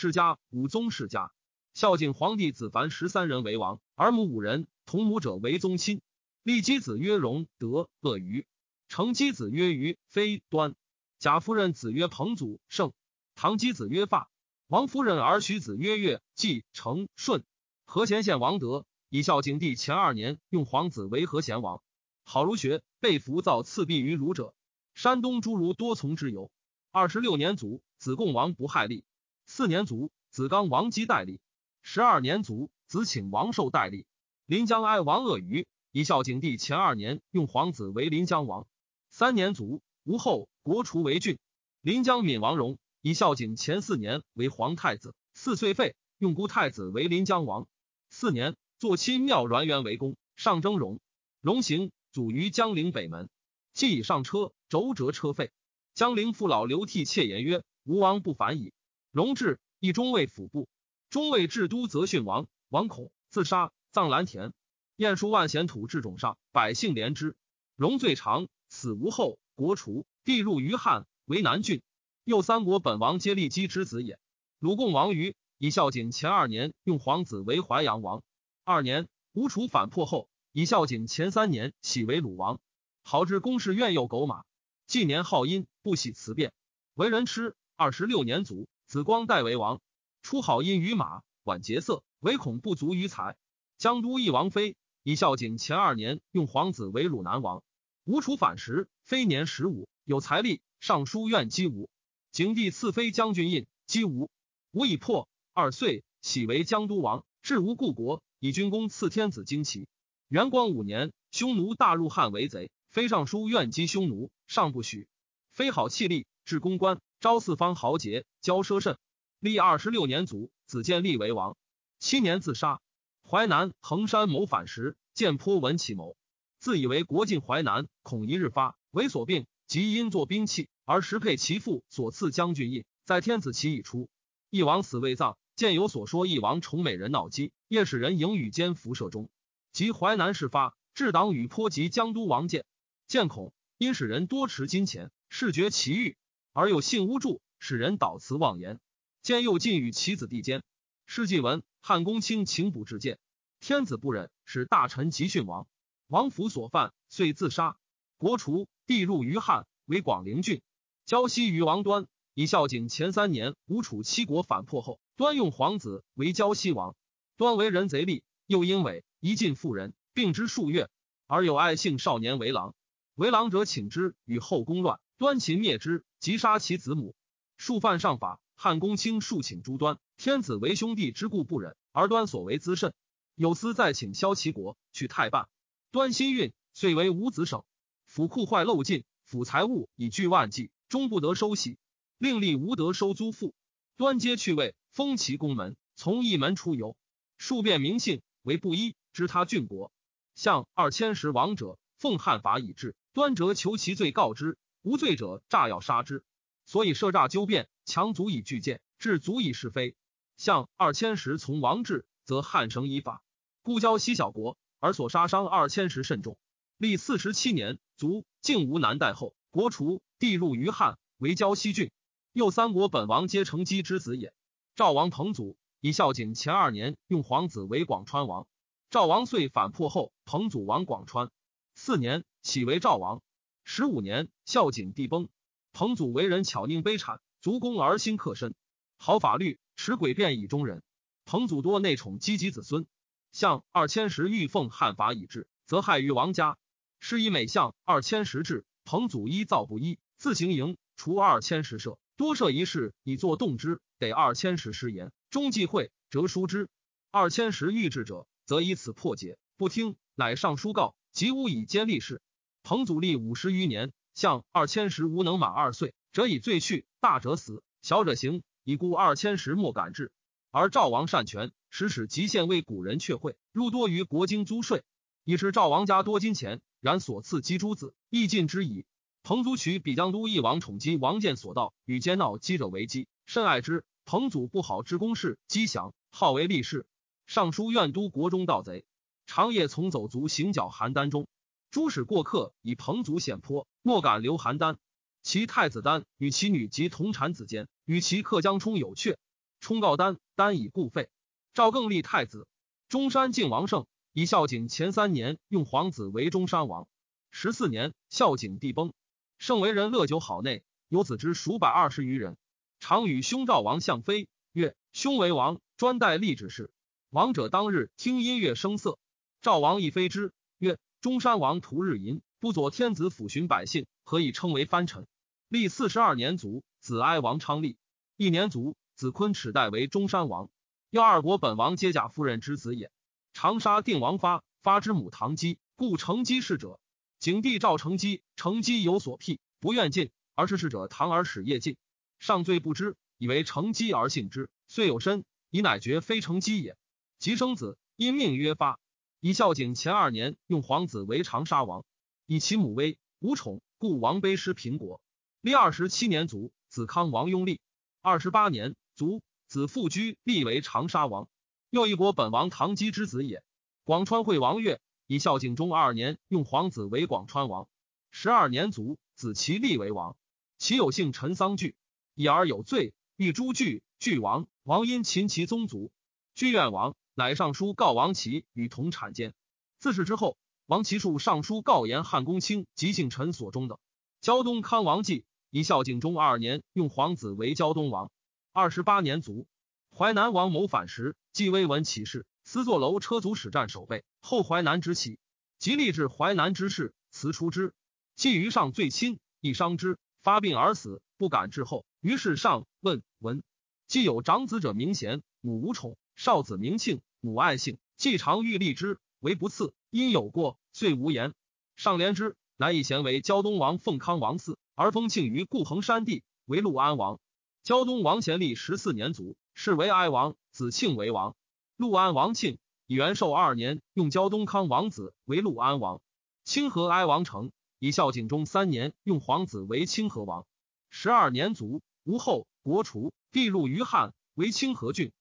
世家武宗世家。孝敬皇帝子凡十三人为王，儿母五人，同母者为宗亲。立姬子曰荣德乐于，成姬子曰于非端。贾夫人子曰彭祖胜。唐姬子曰发。王夫人儿许子曰月季成顺。和贤县王德以孝景帝前二年，用皇子为和贤王，好儒学，被服造赐币于儒者。山东诸儒多从之游。二十六年卒，子贡王不害立。四年卒，子刚王姬代立。十二年卒，子请王寿代立。临江哀王鄂虞，以孝景帝前二年，用皇子为临江王。三年卒，吴后，国除为郡。临江闵王荣以孝景前四年为皇太子。四岁废，用孤太子为临江王。四年，坐亲庙栾元为公，上征荣。荣行，祖于江陵北门。既已上车，轴折车废。江陵父老流涕切言曰：“吴王不反矣。”荣至，一中尉府部。中尉至都，则殉王。王恐，自杀，葬蓝田。晏殊万贤土至冢上，百姓怜之。荣最长，死无后。国除，帝入于汉，为南郡。又三国本王皆立姬之子也。鲁共王于以孝景前二年，用皇子为淮阳王。二年，吴楚反破后，以孝景前三年，喜为鲁王。好至公室愿有狗马。纪年好阴，不喜辞变，为人痴。二十六年卒，子光代为王。出好音于马，晚节色，唯恐不足于财。江都义王妃以孝景前二年，用皇子为汝南王。吴楚反时，非年十五，有财力，尚书院击吴。景帝赐妃将军印，击吴。吴已破，二岁，喜为江都王，至吴故国，以军功赐天子旌旗。元光五年，匈奴大入汉为贼。非尚书愿击匈奴，尚不许。非好气力，至公关，招四方豪杰，骄奢甚。历二十六年卒，子建立为王。七年自杀。淮南衡山谋反时，见颇闻其谋，自以为国尽淮南，恐一日发，为所病，即因作兵器，而时配其父所赐将军印，在天子旗已出。义王死未葬，见有所说义王宠美人闹姬，夜使人迎与间辐射中，及淮南事发，至党羽颇及江都王见。见恐，因使人多持金钱，视觉其欲，而有信巫祝，使人导辞妄言。见又尽与其子弟间。世纪文汉公卿请卜至见，天子不忍，使大臣急训王。王府所犯，遂自杀。国除，帝入于汉，为广陵郡。交西于王端，以孝景前三年，吴楚七国反破后，端用皇子为交西王。端为人贼吏，又因为，一进妇人，病之数月，而有爱姓少年为郎。为郎者，请之与后宫乱，端秦灭之，即杀其子母。数犯上法，汉公卿数请诸端。天子为兄弟之故不忍，而端所为滋甚。有司再请萧齐国去太半。端心运，遂为五子省。府库坏漏尽，府财物以巨万计，终不得收悉。另立无德收租赋。端皆去位，封其宫门，从一门出游。数变名姓，为布衣，知他郡国。向二千石王者，奉汉法以治。端折求其罪，告之无罪者，诈要杀之。所以设诈纠辩，强足以拒谏，至足以是非。向二千石从王制，则汉绳以法。故交西小国，而所杀伤二千石甚重。历四十七年，卒，竟无南代后。国除，帝入于汉，为交西郡。又三国本王皆成姬之子也。赵王彭祖以孝景前二年，用皇子为广川王。赵王遂反破后，彭祖王广川。四年。起为赵王，十五年，孝景帝崩。彭祖为人巧佞卑谄，足恭而心克深，好法律，持诡辩以中人。彭祖多内宠积及子孙，向二千石欲奉汉法以治，则害于王家。是以每向二千石制，彭祖依造不一，自行营，除二千石设，多设一事以作动之，得二千石失言，终忌讳，折书之。二千石欲治者，则以此破解，不听，乃上书告，及乌以奸立事。彭祖立五十余年，向二千石无能满二岁，者以罪去，大者死，小者刑。以故二千石莫敢至。而赵王善权，使使极限为古人却会，入多于国经租税，以是赵王家多金钱，然所赐及诸子，亦尽之矣。彭祖取比江都义王宠姬王建所盗，与奸闹姬者为姬，甚爱之。彭祖不好之公事，姬祥号为立事。尚书愿都国中盗贼，长夜从走卒行脚邯郸中。诸使过客，以彭祖险颇，莫敢留邯郸。其太子丹与其女及同产子间，与其客江充有阙。充告丹，丹以故废。赵更立太子。中山靖王胜以孝景前三年用皇子为中山王。十四年，孝景帝崩，胜为人乐酒好内，有子之数百二十余人，常与兄赵王相妃曰：“兄为王，专待立之事。”王者当日听音乐声色，赵王亦非之曰：“中山王图日淫，不佐天子抚巡百姓，何以称为藩臣？”历四十二年卒，子哀王昌立。一年卒，子昆齿代为中山王。要二国本王皆贾夫人之子也。长沙定王发，发之母唐姬，故成姬氏者。景帝召成姬，成姬有所辟，不愿进，而是侍者唐而使夜进，上罪不知，以为成姬而信之，遂有身，以乃觉非成姬也。即生子，因命曰发。以孝景前二年，用皇子为长沙王，以其母威无宠，故王卑失平国。历二十七年卒，子康王拥立。二十八年卒，子富居立为长沙王。又一国本王唐姬之子也。广川惠王岳以孝景中二年用皇子为广川王。十二年卒，子其立为王。其有姓陈桑惧，以而有罪，欲诛惧惧王。王因秦其宗族，居愿王，乃上书告王齐与同产奸。自是之后，王齐数上书告言汉公卿及姓陈所中的胶东康王继。以孝景中二年，用皇子为胶东王。二十八年卒。淮南王谋反时，继威闻其事，私坐楼车卒使战守备。后淮南之起，即立至淮南之事，辞出之。继于上最亲，亦伤之，发病而死，不敢至后。于是上问闻，既有长子者名贤，母无宠；少子名庆，母爱幸。既常欲立之，为不次，因有过，遂无言。上怜之，乃以贤为胶东王奉康王嗣。而封庆于固衡山地，为陆安王。胶东王贤立十四年卒，是为哀王，子庆为王。陆安王庆以元寿二年，用胶东康王子为陆安王。清河哀王成以孝景中三年，用皇子为清河王。十二年卒，吴后，国除，帝入于汉，为清河郡。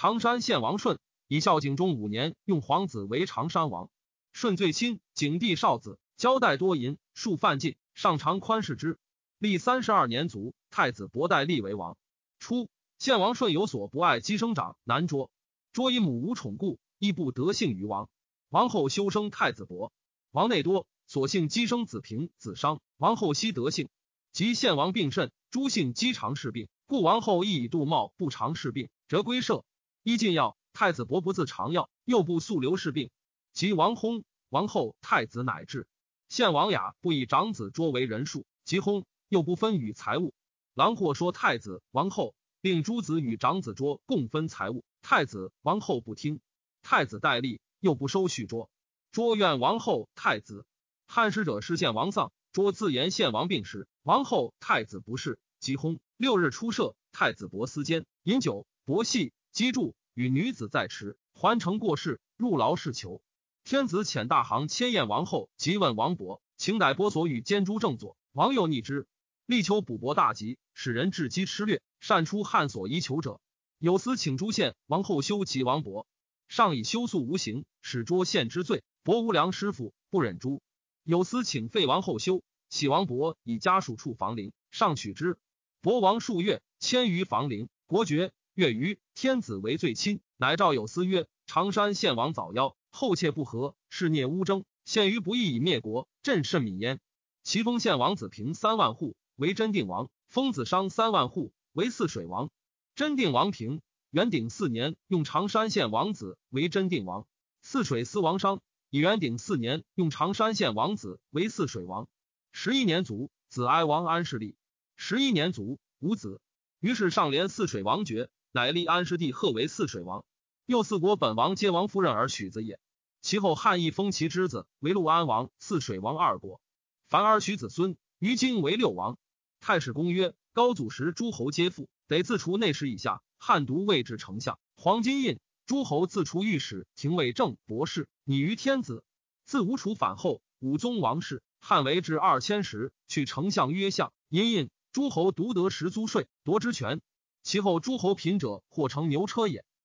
常山县王顺以孝景中五年，用皇子为常山王。顺最亲，景帝少子，交代多淫，数犯禁，上常宽视之。历三十二年卒，太子伯代立为王。初，献王顺有所不爱姬生长，难捉。捉以母无宠故，亦不得幸于王。王后修生太子伯，王内多，所幸姬生子平、子商。王后悉得幸。及献王病甚，诸姓姬常侍病，故王后亦以杜茂不常侍病，折归舍。依禁药，太子伯不自尝药，又不速留侍病。及王薨，王后太子乃至。献王雅不以长子捉为人数，即薨。又不分与财物，郎或说太子王后，令诸子与长子桌共分财物。太子王后不听，太子戴笠，又不收续桌。桌怨王后太子。汉使者失献王丧，桌自言献王病时，王后太子不侍，即薨。六日出射，太子伯思间饮酒，伯戏击筑，与女子在池，还城过世，入牢事囚。天子遣大行千宴王后，即问王伯，请逮伯所与监诸正坐。王又逆之。力求补伯大吉，使人至机吃略，善出汉所遗求者。有司请诸县王后修其王伯，上以修素无形，使捉县之罪。伯无良师傅，不忍诛。有司请废王后修，喜王伯以家属处房陵，上取之。伯王数月，迁于房陵。国爵月余，天子为最亲，乃诏有司曰：常山县王早夭，后妾不和，是孽乌征，献于不义以灭国，朕甚悯焉。其封县王子平三万户。为真定王，封子商三万户为泗水王。真定王平元鼎四年，用常山县王子为真定王。泗水司王商以元鼎四年，用常山县王子为泗水王。十一年卒，子哀王安世立。十一年卒，无子。于是上连泗水王爵，乃立安世帝贺为泗水王。又四国本王皆王夫人而许子也。其后汉义封其之子为陆安王、泗水王二国。凡而许子孙，于今为六王。太史公曰：高祖时诸侯皆附，得自除内史以下。汉独位置丞相，黄金印。诸侯自除御史、廷尉、正博士，拟于天子。自吴楚反后，武宗王室，汉为至二千石，去丞相曰相。因印诸侯独得十租税，夺之权。其后诸侯贫者，或乘牛车也。